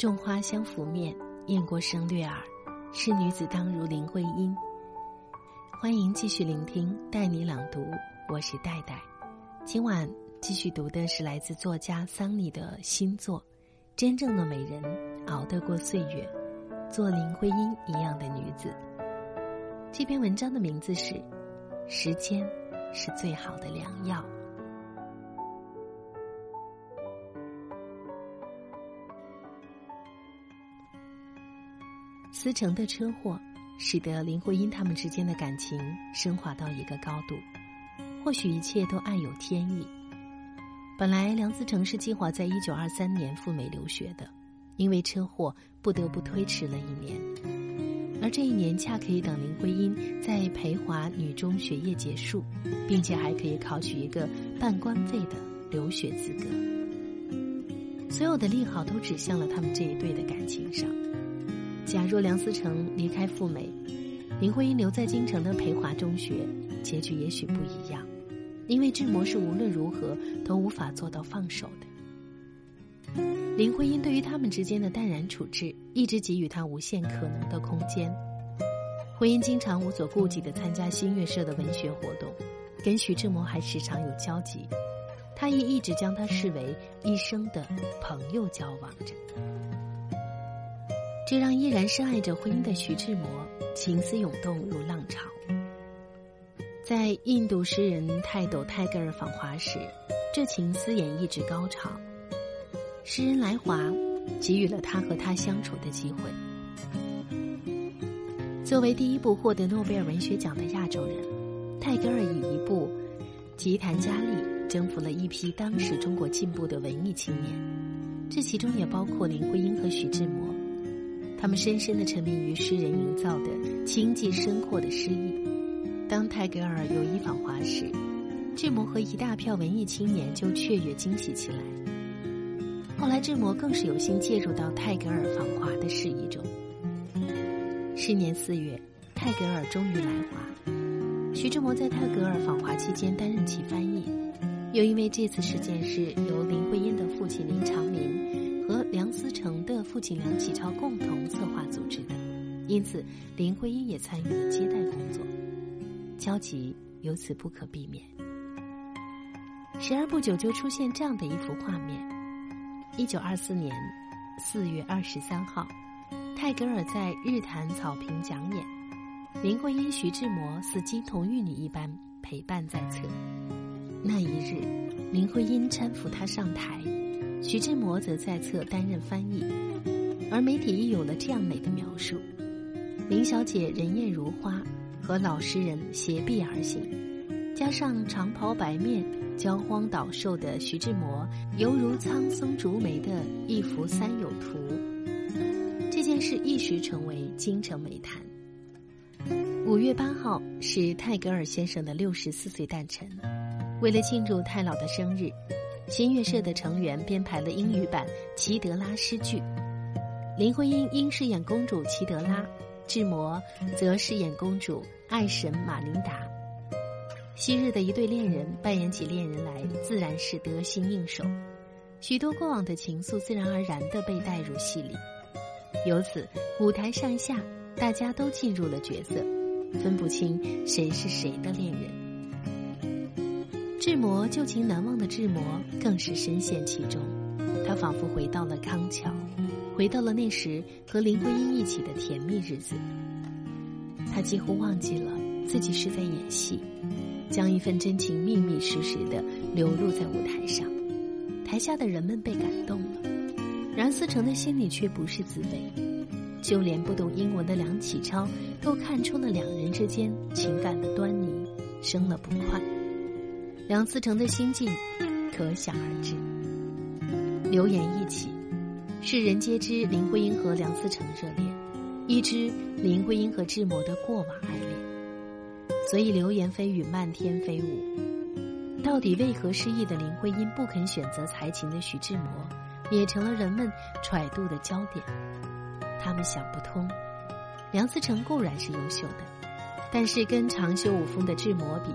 种花香拂面，雁过声掠耳，是女子当如林徽因。欢迎继续聆听带你朗读，我是戴戴。今晚继续读的是来自作家桑尼的新作《真正的美人熬得过岁月，做林徽因一样的女子》。这篇文章的名字是《时间是最好的良药》。思成的车祸，使得林徽因他们之间的感情升华到一个高度。或许一切都暗有天意。本来梁思成是计划在一九二三年赴美留学的，因为车祸不得不推迟了一年。而这一年恰可以等林徽因在培华女中学业结束，并且还可以考取一个半官费的留学资格。所有的利好都指向了他们这一对的感情上。假若梁思成离开赴美，林徽因留在京城的培华中学，结局也许不一样，因为志摩是无论如何都无法做到放手的。林徽因对于他们之间的淡然处置，一直给予他无限可能的空间。徽因经常无所顾忌地参加新月社的文学活动，跟徐志摩还时常有交集，他也一直将他视为一生的朋友交往着。这让依然深爱着婚姻的徐志摩情思涌动如浪潮。在印度诗人泰斗泰戈尔访华时，这情思也一直高潮。诗人来华，给予了他和他相处的机会。作为第一部获得诺贝尔文学奖的亚洲人，泰戈尔以一部《吉檀迦利》征服了一批当时中国进步的文艺青年，这其中也包括林徽因和徐志摩。他们深深的沉迷于诗人营造的清寂深阔的诗意。当泰戈尔有意访华时，志摩和一大票文艺青年就雀跃惊喜起来。后来，志摩更是有心介入到泰戈尔访华的事宜中。是年四月，泰戈尔终于来华，徐志摩在泰戈尔访华期间担任其翻译。又因为这次事件是由林徽因的父亲林长民。和梁思成的父亲梁启超共同策划组织的，因此林徽因也参与了接待工作，交集由此不可避免。时而不久就出现这样的一幅画面：一九二四年四月二十三号，泰戈尔在日坛草坪讲演，林徽因、徐志摩似金童玉女一般陪伴在侧。那一日，林徽因搀扶他上台。徐志摩则在侧担任翻译，而媒体亦有了这样美的描述：林小姐人艳如花，和老实人携臂而行，加上长袍白面、焦荒倒瘦的徐志摩，犹如苍松竹梅的一幅三友图。这件事一时成为京城美谈。五月八号是泰戈尔先生的六十四岁诞辰，为了庆祝太老的生日。新月社的成员编排了英语版《齐德拉》诗句，林徽因因饰演公主齐德拉，志摩则饰演公主爱神玛琳达。昔日的一对恋人扮演起恋人来，自然是得心应手，许多过往的情愫自然而然地被带入戏里。由此，舞台上下大家都进入了角色，分不清谁是谁的恋人。志摩旧情难忘的志摩更是深陷其中，他仿佛回到了康桥，回到了那时和林徽因一起的甜蜜日子。他几乎忘记了自己是在演戏，将一份真情密密实实的流露在舞台上。台下的人们被感动了，然思成的心里却不是滋味。就连不懂英文的梁启超都看出了两人之间情感的端倪，生了不快。梁思成的心境可想而知。流言一起，世人皆知林徽因和梁思成热恋，亦知林徽因和志摩的过往爱恋，所以流言蜚语漫天飞舞。到底为何失意的林徽因不肯选择才情的徐志摩，也成了人们揣度的焦点。他们想不通，梁思成固然是优秀的，但是跟长袖舞风的志摩比。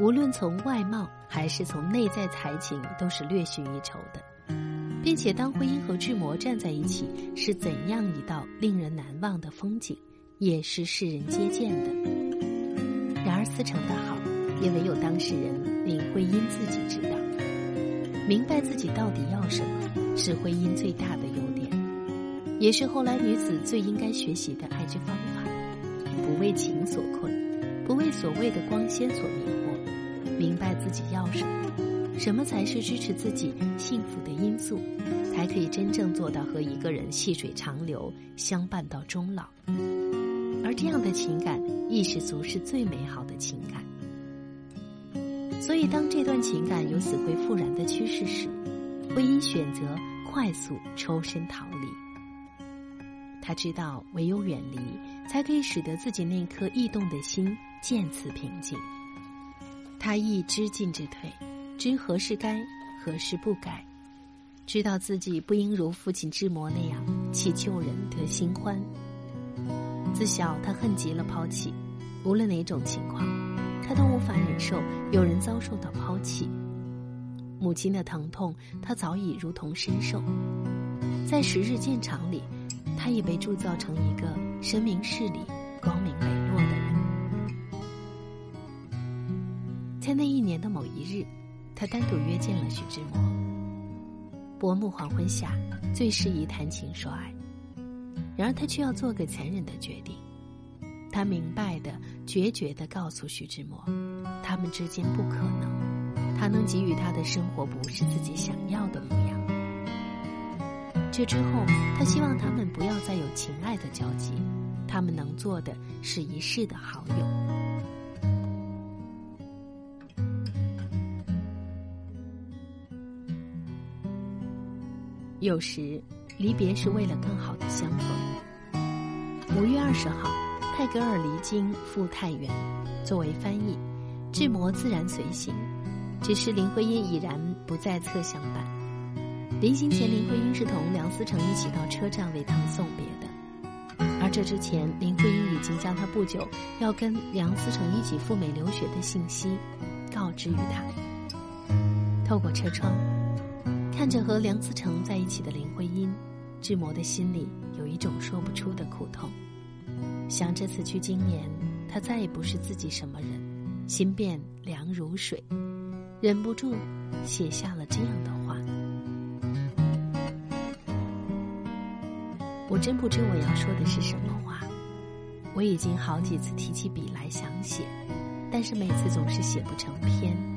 无论从外貌还是从内在才情，都是略逊一筹的。并且当婚姻和志摩站在一起是怎样一道令人难忘的风景，也是世人皆见的。然而思成的好，也唯有当事人林徽因自己知道。明白自己到底要什么，是婚姻最大的优点，也是后来女子最应该学习的爱之方法。不为情所困，不为所谓的光鲜所迷，明白自己要什么，什么才是支持自己幸福的因素，才可以真正做到和一个人细水长流，相伴到终老。而这样的情感，亦是俗世最美好的情感。所以，当这段情感有死灰复燃的趋势时，徽因选择快速抽身逃离。他知道，唯有远离，才可以使得自己那颗异动的心渐次平静。他亦知进之退，知何时该，何时不该，知道自己不应如父亲之魔那样弃旧人得新欢。自小，他恨极了抛弃，无论哪种情况。他都无法忍受有人遭受到抛弃，母亲的疼痛，他早已如同身受。在时日渐长里，他已被铸造成一个深明事理、光明磊落在那一年的某一日，他单独约见了徐志摩。薄暮黄昏下，最适宜谈情说爱，然而他却要做个残忍的决定。他明白的、决绝的告诉徐志摩，他们之间不可能，他能给予他的生活不是自己想要的模样。这之后，他希望他们不要再有情爱的交集，他们能做的是一世的好友。有时，离别是为了更好的相逢。五月二十号。泰戈尔离京赴太原，作为翻译，志摩自然随行。只是林徽因已然不在侧相伴。临行前，林徽因是同梁思成一起到车站为他们送别的。而这之前，林徽因已经将他不久要跟梁思成一起赴美留学的信息告知于他。透过车窗，看着和梁思成在一起的林徽因，志摩的心里有一种说不出的苦痛。想着此去经年，他再也不是自己什么人，心变凉如水，忍不住写下了这样的话。我真不知我要说的是什么话，我已经好几次提起笔来想写，但是每次总是写不成篇。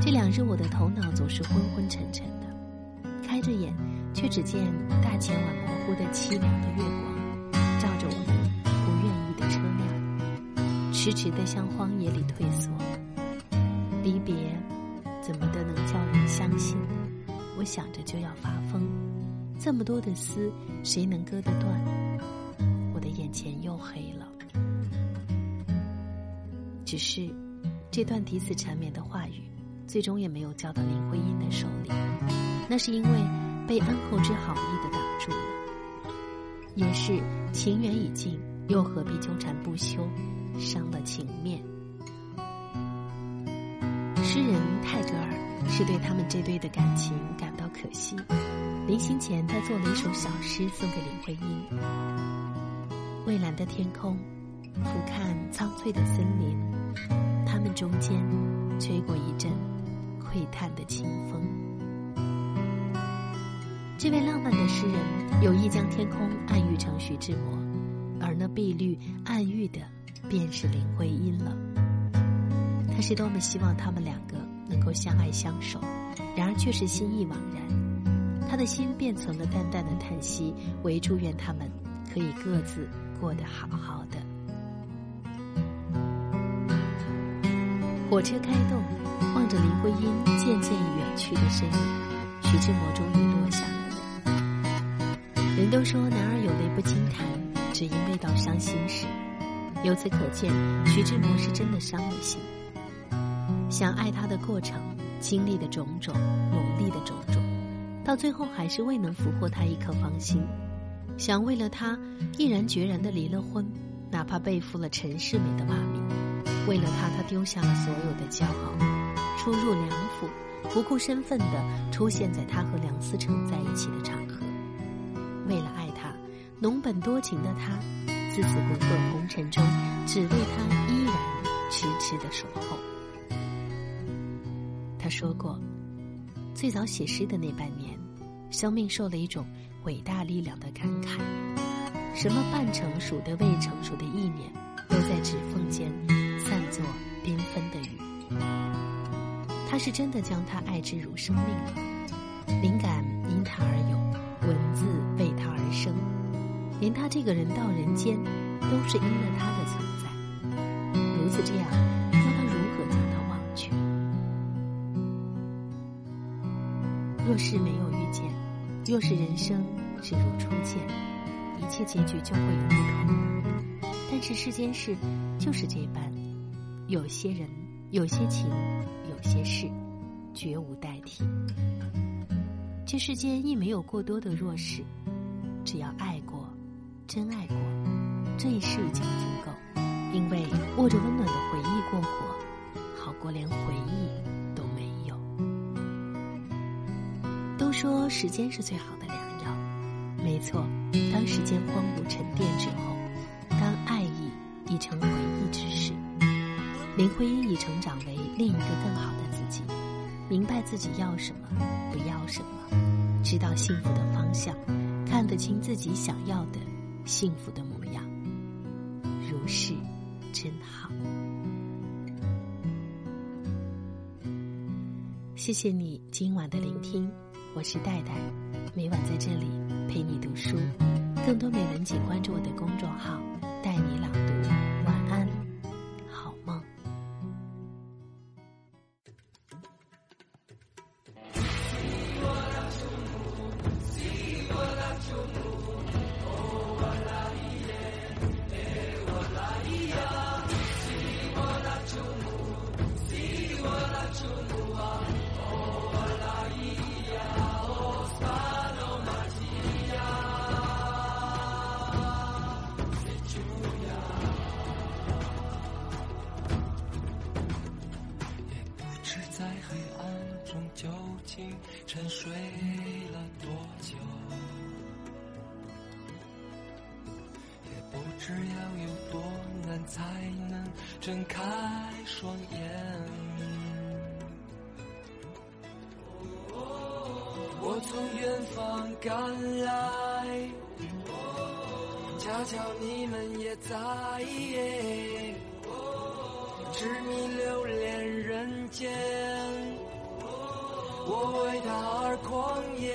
这两日我的头脑总是昏昏沉沉的，开着眼，却只见大前晚模糊的凄凉的月光，照着我们不愿意的车辆。迟迟的向荒野里退缩，离别怎么的能叫人相信？我想着就要发疯，这么多的丝，谁能割得断？我的眼前又黑了。只是这段彼此缠绵的话语，最终也没有交到林徽因的手里，那是因为被安厚之好意的挡住了。也是情缘已尽，又何必纠缠不休？伤了情面。诗人泰戈尔是对他们这对的感情感到可惜，临行前他做了一首小诗送给林徽因：蔚蓝的天空，俯瞰苍翠的森林，他们中间吹过一阵窥探的清风。这位浪漫的诗人有意将天空暗喻成徐志摩，而那碧绿暗喻的。便是林徽因了。他是多么希望他们两个能够相爱相守，然而却是心意惘然。他的心便存了淡淡的叹息，唯祝愿他们可以各自过得好好的。火车开动，望着林徽因渐渐远去的身影，徐志摩终于落下了泪人都说男儿有泪不轻弹，只因未到伤心时。由此可见，徐志摩是真的伤了心。想爱他的过程，经历的种种，努力的种种，到最后还是未能俘获他一颗芳心。想为了他，毅然决然的离了婚，哪怕背负了陈世美的骂名。为了他，他丢下了所有的骄傲，出入梁府，不顾身份的出现在他和梁思成在一起的场合。为了爱他，浓本多情的他，自此滚滚红尘中，只为他依然痴痴的守候。他说过，最早写诗的那半年，生命受了一种伟大力量的感慨，什么半成熟的、未成熟的意念，都在指缝间散作缤纷的雨。他是真的将他爱之如生命了，灵感因他而有，文字为他而生，连他这个人到人间，都是因了他的存在。如此这样。那他如何将他忘却若是没有遇见，若是人生只如初见，一切结局就会有不同。但是世间事就是这般，有些人，有些情，有些事，绝无代替。这世间亦没有过多的弱势，只要爱过，真爱过，这一世已经足够。因为握着温暖的回忆过活，好过连回忆都没有。都。说时间是最好的良药，没错。当时间荒芜沉淀之后，当爱意已成回忆之时，林徽因已成长为另一个更好的自己，明白自己要什么，不要什么，知道幸福的方向，看得清自己想要的幸福的模样。如是，真好。谢谢你今晚的聆听。我是戴戴，每晚在这里陪你读书。更多美文，请关注我的公众号“要有多难才能睁开双眼。我从远方赶来，恰巧你们也在，执迷流连人间。我为他而狂野，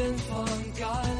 远方赶